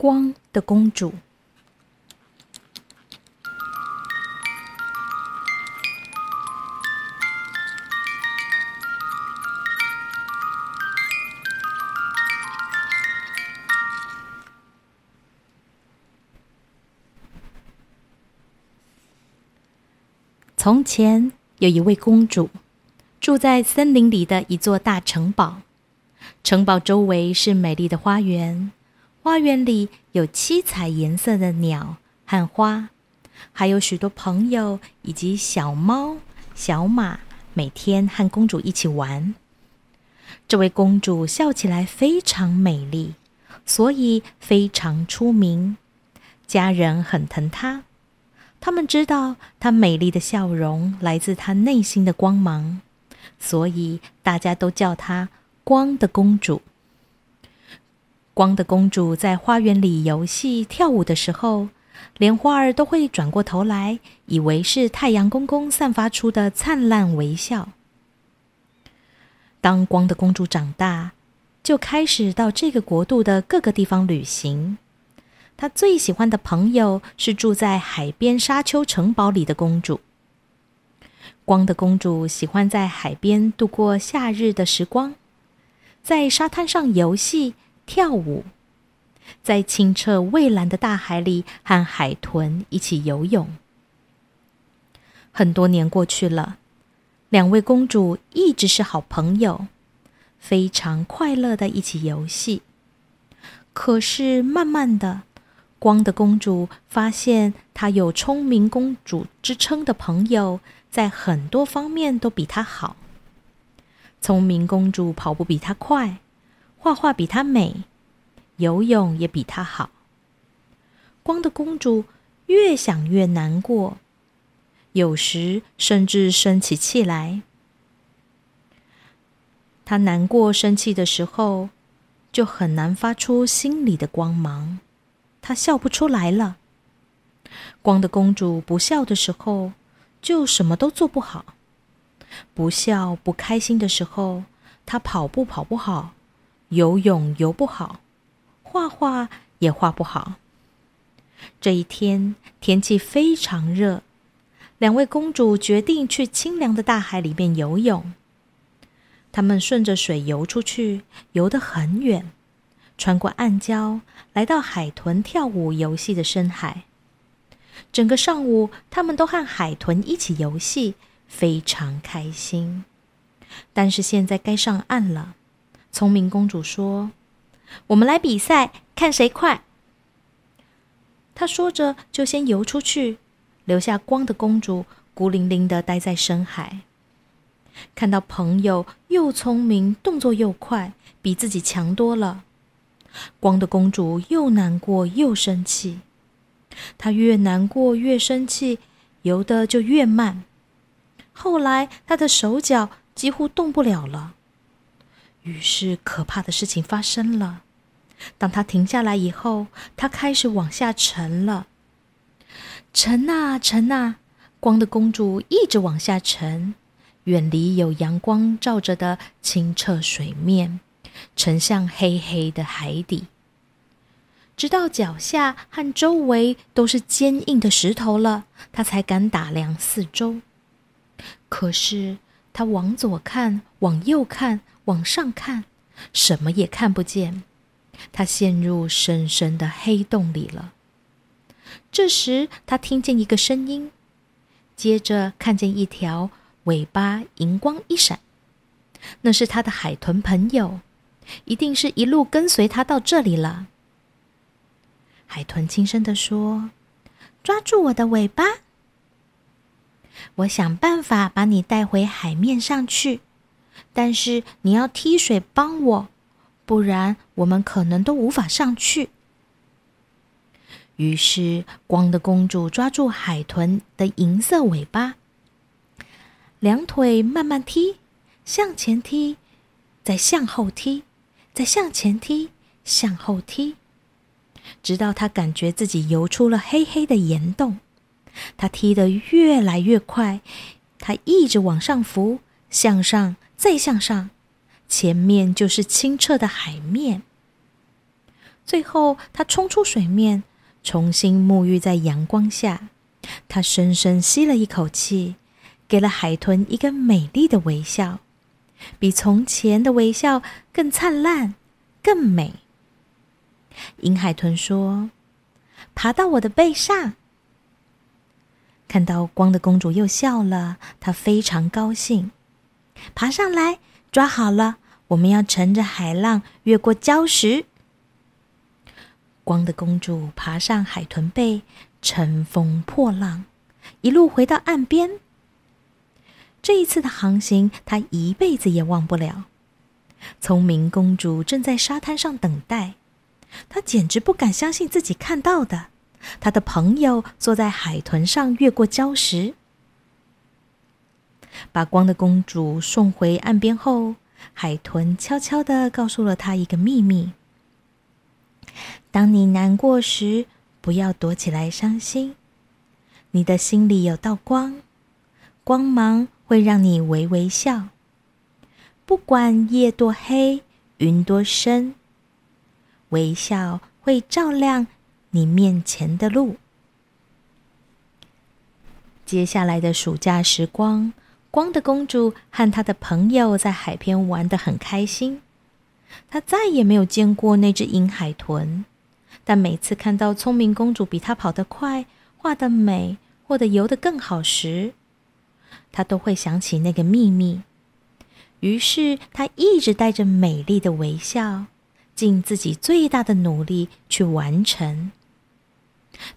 光的公主。从前有一位公主，住在森林里的一座大城堡。城堡周围是美丽的花园，花园里有七彩颜色的鸟和花，还有许多朋友以及小猫、小马，每天和公主一起玩。这位公主笑起来非常美丽，所以非常出名，家人很疼她。他们知道她美丽的笑容来自她内心的光芒，所以大家都叫她“光的公主”。光的公主在花园里游戏跳舞的时候，连花儿都会转过头来，以为是太阳公公散发出的灿烂微笑。当光的公主长大，就开始到这个国度的各个地方旅行。她最喜欢的朋友是住在海边沙丘城堡里的公主。光的公主喜欢在海边度过夏日的时光，在沙滩上游戏、跳舞，在清澈蔚蓝的大海里和海豚一起游泳。很多年过去了，两位公主一直是好朋友，非常快乐的一起游戏。可是慢慢的，光的公主发现，她有聪明公主之称的朋友，在很多方面都比她好。聪明公主跑步比她快，画画比她美，游泳也比她好。光的公主越想越难过，有时甚至生起气来。她难过、生气的时候，就很难发出心里的光芒。她笑不出来了。光的公主不笑的时候，就什么都做不好。不笑、不开心的时候，她跑步跑不好，游泳游不好，画画也画不好。这一天天气非常热，两位公主决定去清凉的大海里面游泳。他们顺着水游出去，游得很远。穿过暗礁，来到海豚跳舞游戏的深海。整个上午，他们都和海豚一起游戏，非常开心。但是现在该上岸了。聪明公主说：“我们来比赛，看谁快。”她说着，就先游出去，留下光的公主孤零零的待在深海。看到朋友又聪明，动作又快，比自己强多了。光的公主又难过又生气，她越难过越生气，游的就越慢。后来，她的手脚几乎动不了了。于是，可怕的事情发生了。当它停下来以后，它开始往下沉了。沉啊沉啊，光的公主一直往下沉，远离有阳光照着的清澈水面。沉向黑黑的海底，直到脚下和周围都是坚硬的石头了，他才敢打量四周。可是他往左看，往右看，往上看，什么也看不见。他陷入深深的黑洞里了。这时，他听见一个声音，接着看见一条尾巴银光一闪，那是他的海豚朋友。一定是一路跟随他到这里了。海豚轻声的说：“抓住我的尾巴，我想办法把你带回海面上去。但是你要踢水帮我，不然我们可能都无法上去。”于是，光的公主抓住海豚的银色尾巴，两腿慢慢踢，向前踢，再向后踢。再向前踢，向后踢，直到她感觉自己游出了黑黑的岩洞。他踢得越来越快，他一直往上浮，向上，再向上，前面就是清澈的海面。最后，他冲出水面，重新沐浴在阳光下。他深深吸了一口气，给了海豚一个美丽的微笑，比从前的微笑更灿烂、更美。银海豚说：“爬到我的背上。”看到光的公主又笑了，她非常高兴。爬上来，抓好了，我们要乘着海浪越过礁石。光的公主爬上海豚背，乘风破浪，一路回到岸边。这一次的航行，她一辈子也忘不了。聪明公主正在沙滩上等待，她简直不敢相信自己看到的。他的朋友坐在海豚上越过礁石，把光的公主送回岸边后，海豚悄悄的告诉了她一个秘密：当你难过时，不要躲起来伤心，你的心里有道光，光芒会让你微微笑。不管夜多黑，云多深，微笑会照亮。你面前的路。接下来的暑假时光，光的公主和她的朋友在海边玩得很开心。她再也没有见过那只银海豚，但每次看到聪明公主比她跑得快、画得美或者游得更好时，她都会想起那个秘密。于是，她一直带着美丽的微笑，尽自己最大的努力去完成。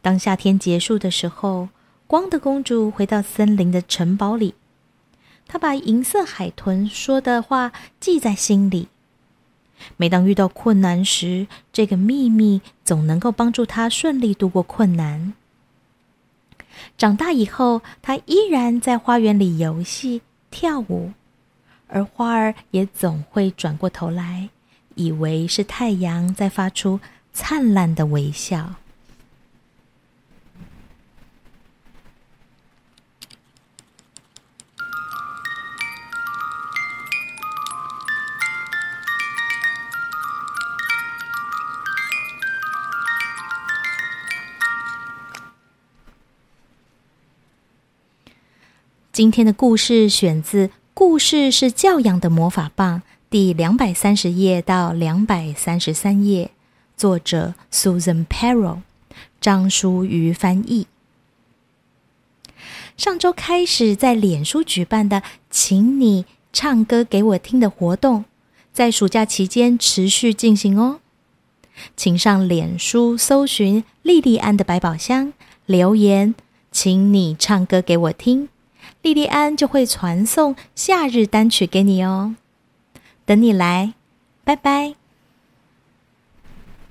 当夏天结束的时候，光的公主回到森林的城堡里。她把银色海豚说的话记在心里。每当遇到困难时，这个秘密总能够帮助她顺利度过困难。长大以后，她依然在花园里游戏、跳舞，而花儿也总会转过头来，以为是太阳在发出灿烂的微笑。今天的故事选自《故事是教养的魔法棒》第两百三十页到两百三十三页，作者 Susan Perrow，张淑瑜翻译。上周开始在脸书举办的“请你唱歌给我听”的活动，在暑假期间持续进行哦。请上脸书搜寻“莉莉安的百宝箱”，留言“请你唱歌给我听”。莉莉安就会传送夏日单曲给你哦，等你来，拜拜。